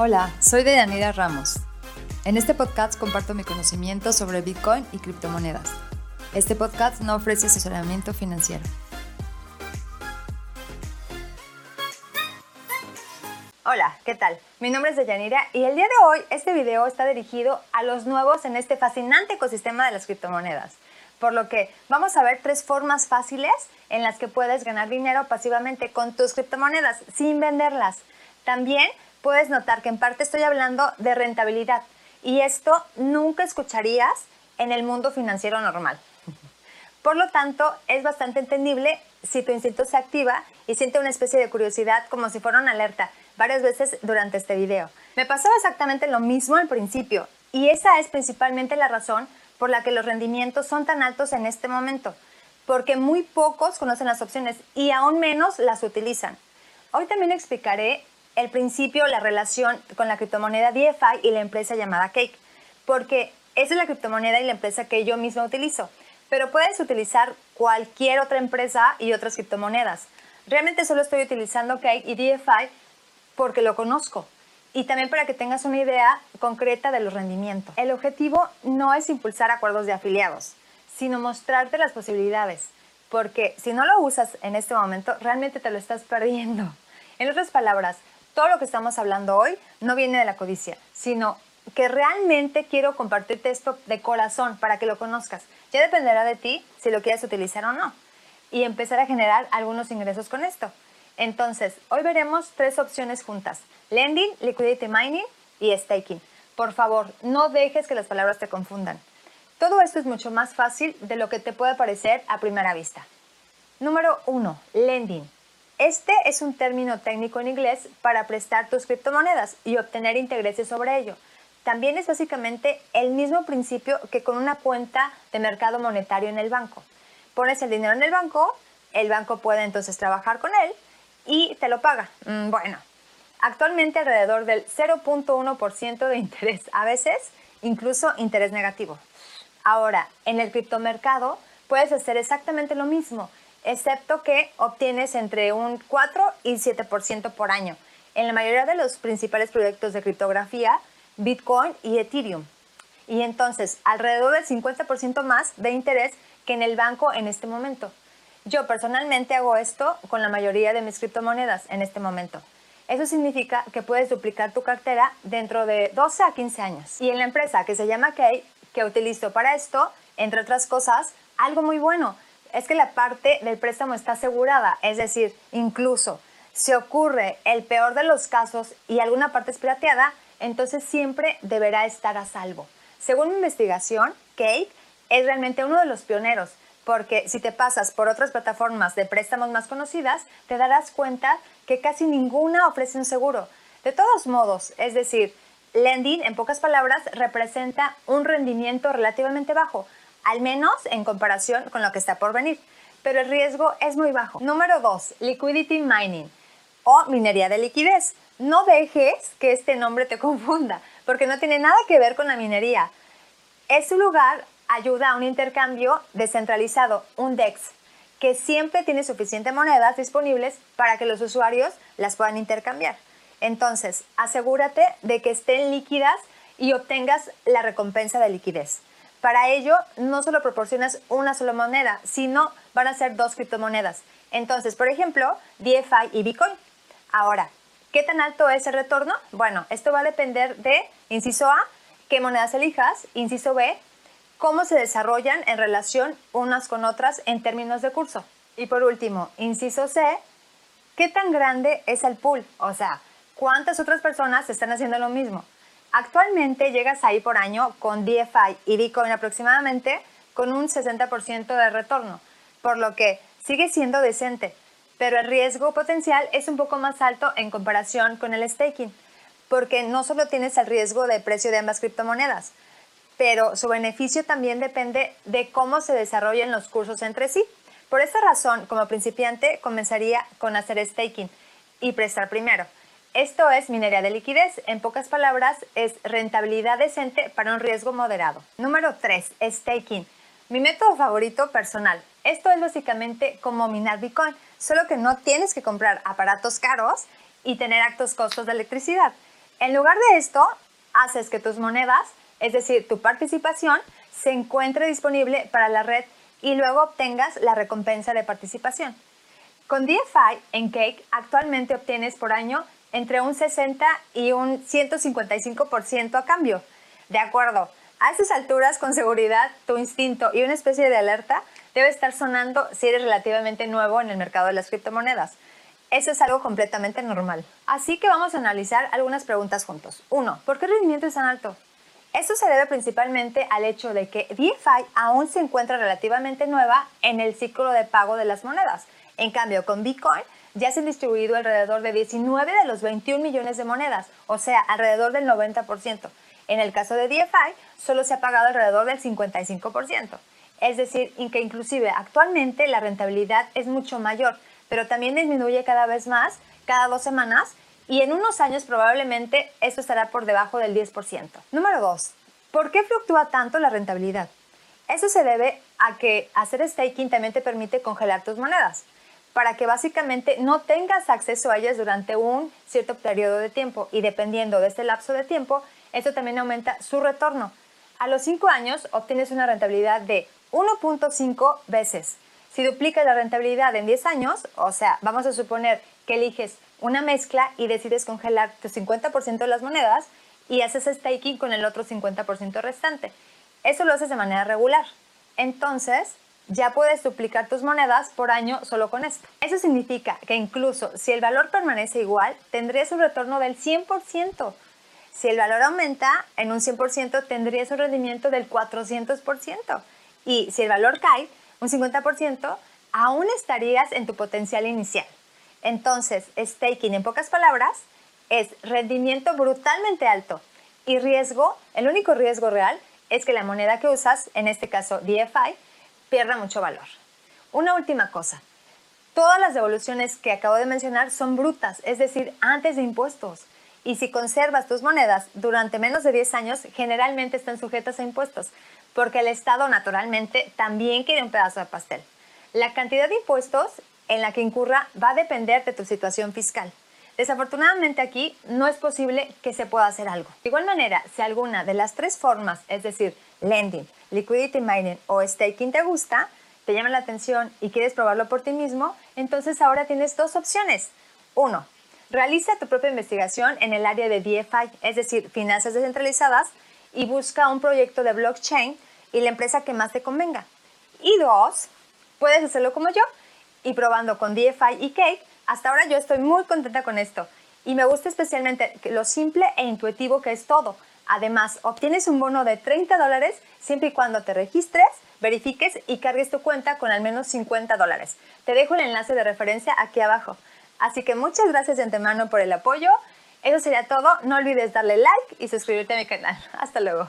Hola, soy Deyanira Ramos. En este podcast comparto mi conocimiento sobre Bitcoin y criptomonedas. Este podcast no ofrece asesoramiento financiero. Hola, ¿qué tal? Mi nombre es Deyanira y el día de hoy este video está dirigido a los nuevos en este fascinante ecosistema de las criptomonedas. Por lo que vamos a ver tres formas fáciles en las que puedes ganar dinero pasivamente con tus criptomonedas sin venderlas. También puedes notar que en parte estoy hablando de rentabilidad y esto nunca escucharías en el mundo financiero normal. Por lo tanto, es bastante entendible si tu instinto se activa y siente una especie de curiosidad como si fuera una alerta varias veces durante este video. Me pasaba exactamente lo mismo al principio y esa es principalmente la razón por la que los rendimientos son tan altos en este momento, porque muy pocos conocen las opciones y aún menos las utilizan. Hoy también explicaré el principio, la relación con la criptomoneda DeFi y la empresa llamada Cake, porque esa es la criptomoneda y la empresa que yo misma utilizo, pero puedes utilizar cualquier otra empresa y otras criptomonedas. Realmente solo estoy utilizando Cake y DeFi porque lo conozco y también para que tengas una idea concreta de los rendimientos. El objetivo no es impulsar acuerdos de afiliados, sino mostrarte las posibilidades, porque si no lo usas en este momento, realmente te lo estás perdiendo. En otras palabras, todo lo que estamos hablando hoy no viene de la codicia, sino que realmente quiero compartirte esto de corazón para que lo conozcas. Ya dependerá de ti si lo quieres utilizar o no y empezar a generar algunos ingresos con esto. Entonces, hoy veremos tres opciones juntas, lending, liquidity mining y staking. Por favor, no dejes que las palabras te confundan. Todo esto es mucho más fácil de lo que te puede parecer a primera vista. Número 1. Lending. Este es un término técnico en inglés para prestar tus criptomonedas y obtener intereses sobre ello. También es básicamente el mismo principio que con una cuenta de mercado monetario en el banco. Pones el dinero en el banco, el banco puede entonces trabajar con él y te lo paga. Mm, bueno, actualmente alrededor del 0.1% de interés, a veces incluso interés negativo. Ahora, en el criptomercado puedes hacer exactamente lo mismo excepto que obtienes entre un 4 y 7% por año en la mayoría de los principales proyectos de criptografía, Bitcoin y Ethereum. Y entonces, alrededor del 50% más de interés que en el banco en este momento. Yo personalmente hago esto con la mayoría de mis criptomonedas en este momento. Eso significa que puedes duplicar tu cartera dentro de 12 a 15 años. Y en la empresa que se llama Key, que utilizo para esto, entre otras cosas, algo muy bueno es que la parte del préstamo está asegurada, es decir, incluso si ocurre el peor de los casos y alguna parte es pirateada, entonces siempre deberá estar a salvo. Según mi investigación, Cake es realmente uno de los pioneros, porque si te pasas por otras plataformas de préstamos más conocidas, te darás cuenta que casi ninguna ofrece un seguro. De todos modos, es decir, lending, en pocas palabras, representa un rendimiento relativamente bajo, al menos en comparación con lo que está por venir, pero el riesgo es muy bajo. Número 2, liquidity mining o minería de liquidez. No dejes que este nombre te confunda, porque no tiene nada que ver con la minería. Es lugar ayuda a un intercambio descentralizado, un DEX, que siempre tiene suficiente monedas disponibles para que los usuarios las puedan intercambiar. Entonces, asegúrate de que estén líquidas y obtengas la recompensa de liquidez. Para ello, no solo proporcionas una sola moneda, sino van a ser dos criptomonedas. Entonces, por ejemplo, DeFi y Bitcoin. Ahora, ¿qué tan alto es el retorno? Bueno, esto va a depender de, inciso A, qué monedas elijas, inciso B, cómo se desarrollan en relación unas con otras en términos de curso. Y por último, inciso C, ¿qué tan grande es el pool? O sea, ¿cuántas otras personas están haciendo lo mismo? Actualmente llegas ahí por año con DeFi y Bitcoin aproximadamente con un 60% de retorno, por lo que sigue siendo decente, pero el riesgo potencial es un poco más alto en comparación con el staking, porque no solo tienes el riesgo de precio de ambas criptomonedas, pero su beneficio también depende de cómo se desarrollen los cursos entre sí. Por esta razón, como principiante, comenzaría con hacer staking y prestar primero. Esto es minería de liquidez. En pocas palabras, es rentabilidad decente para un riesgo moderado. Número 3. Staking. Mi método favorito personal. Esto es básicamente como minar Bitcoin, solo que no tienes que comprar aparatos caros y tener altos costos de electricidad. En lugar de esto, haces que tus monedas, es decir, tu participación, se encuentre disponible para la red y luego obtengas la recompensa de participación. Con DFI en Cake actualmente obtienes por año entre un 60 y un 155% a cambio. De acuerdo, a estas alturas con seguridad tu instinto y una especie de alerta debe estar sonando si eres relativamente nuevo en el mercado de las criptomonedas. Eso es algo completamente normal. Así que vamos a analizar algunas preguntas juntos. Uno, ¿por qué el rendimiento es tan alto? Esto se debe principalmente al hecho de que DeFi aún se encuentra relativamente nueva en el ciclo de pago de las monedas. En cambio, con Bitcoin ya se han distribuido alrededor de 19 de los 21 millones de monedas, o sea, alrededor del 90%. En el caso de DeFi, solo se ha pagado alrededor del 55%. Es decir, que inclusive actualmente la rentabilidad es mucho mayor, pero también disminuye cada vez más, cada dos semanas, y en unos años probablemente esto estará por debajo del 10%. Número 2. ¿Por qué fluctúa tanto la rentabilidad? Eso se debe a que hacer staking también te permite congelar tus monedas para que básicamente no tengas acceso a ellas durante un cierto periodo de tiempo y dependiendo de este lapso de tiempo, esto también aumenta su retorno. A los 5 años obtienes una rentabilidad de 1.5 veces. Si duplicas la rentabilidad en 10 años, o sea, vamos a suponer que eliges una mezcla y decides congelar tu 50% de las monedas y haces staking con el otro 50% restante. Eso lo haces de manera regular. Entonces, ya puedes duplicar tus monedas por año solo con esto. Eso significa que incluso si el valor permanece igual, tendrías un retorno del 100%. Si el valor aumenta en un 100%, tendrías un rendimiento del 400%. Y si el valor cae un 50%, aún estarías en tu potencial inicial. Entonces, staking en pocas palabras es rendimiento brutalmente alto y riesgo, el único riesgo real es que la moneda que usas, en este caso DFI, pierda mucho valor. Una última cosa. Todas las devoluciones que acabo de mencionar son brutas, es decir, antes de impuestos. Y si conservas tus monedas durante menos de 10 años, generalmente están sujetas a impuestos, porque el Estado naturalmente también quiere un pedazo de pastel. La cantidad de impuestos en la que incurra va a depender de tu situación fiscal. Desafortunadamente aquí no es posible que se pueda hacer algo. De igual manera, si alguna de las tres formas, es decir, lending, liquidity mining o staking te gusta, te llama la atención y quieres probarlo por ti mismo, entonces ahora tienes dos opciones. Uno, realiza tu propia investigación en el área de DeFi, es decir, finanzas descentralizadas, y busca un proyecto de blockchain y la empresa que más te convenga. Y dos, puedes hacerlo como yo y probando con DeFi y Cake. Hasta ahora yo estoy muy contenta con esto y me gusta especialmente lo simple e intuitivo que es todo. Además, obtienes un bono de 30 dólares siempre y cuando te registres, verifiques y cargues tu cuenta con al menos 50 dólares. Te dejo el enlace de referencia aquí abajo. Así que muchas gracias de antemano por el apoyo. Eso sería todo. No olvides darle like y suscribirte a mi canal. Hasta luego.